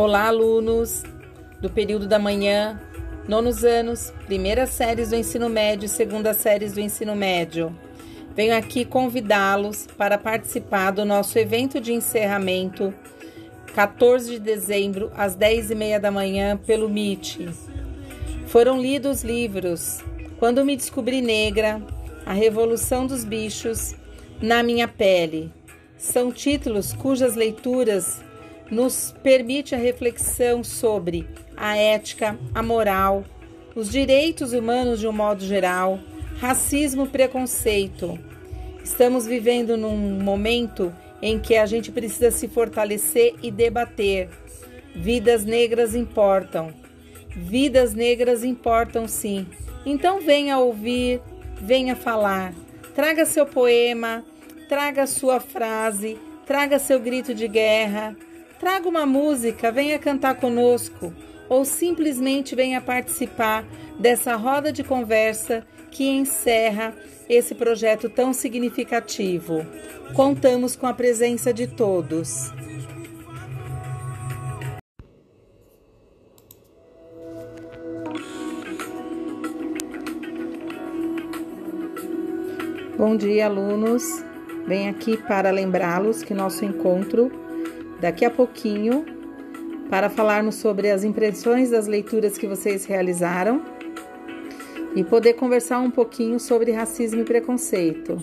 Olá, alunos do período da manhã, nonos anos, primeiras séries do ensino médio e segundas séries do ensino médio. Venho aqui convidá-los para participar do nosso evento de encerramento, 14 de dezembro, às 10h30 da manhã, pelo MIT. Foram lidos livros Quando Me Descobri Negra, A Revolução dos Bichos, Na Minha Pele. São títulos cujas leituras nos permite a reflexão sobre a ética, a moral, os direitos humanos de um modo geral, racismo preconceito. Estamos vivendo num momento em que a gente precisa se fortalecer e debater. Vidas negras importam. Vidas negras importam sim. Então venha ouvir, venha falar. Traga seu poema, traga sua frase, traga seu grito de guerra Traga uma música, venha cantar conosco ou simplesmente venha participar dessa roda de conversa que encerra esse projeto tão significativo. Contamos com a presença de todos. Bom dia, alunos. Venho aqui para lembrá-los que nosso encontro daqui a pouquinho para falarmos sobre as impressões das leituras que vocês realizaram e poder conversar um pouquinho sobre racismo e preconceito.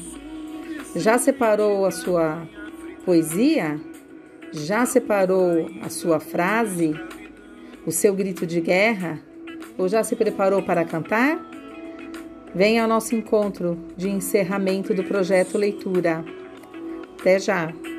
Já separou a sua poesia? Já separou a sua frase? O seu grito de guerra? Ou já se preparou para cantar? Venha ao nosso encontro de encerramento do projeto Leitura. Até já!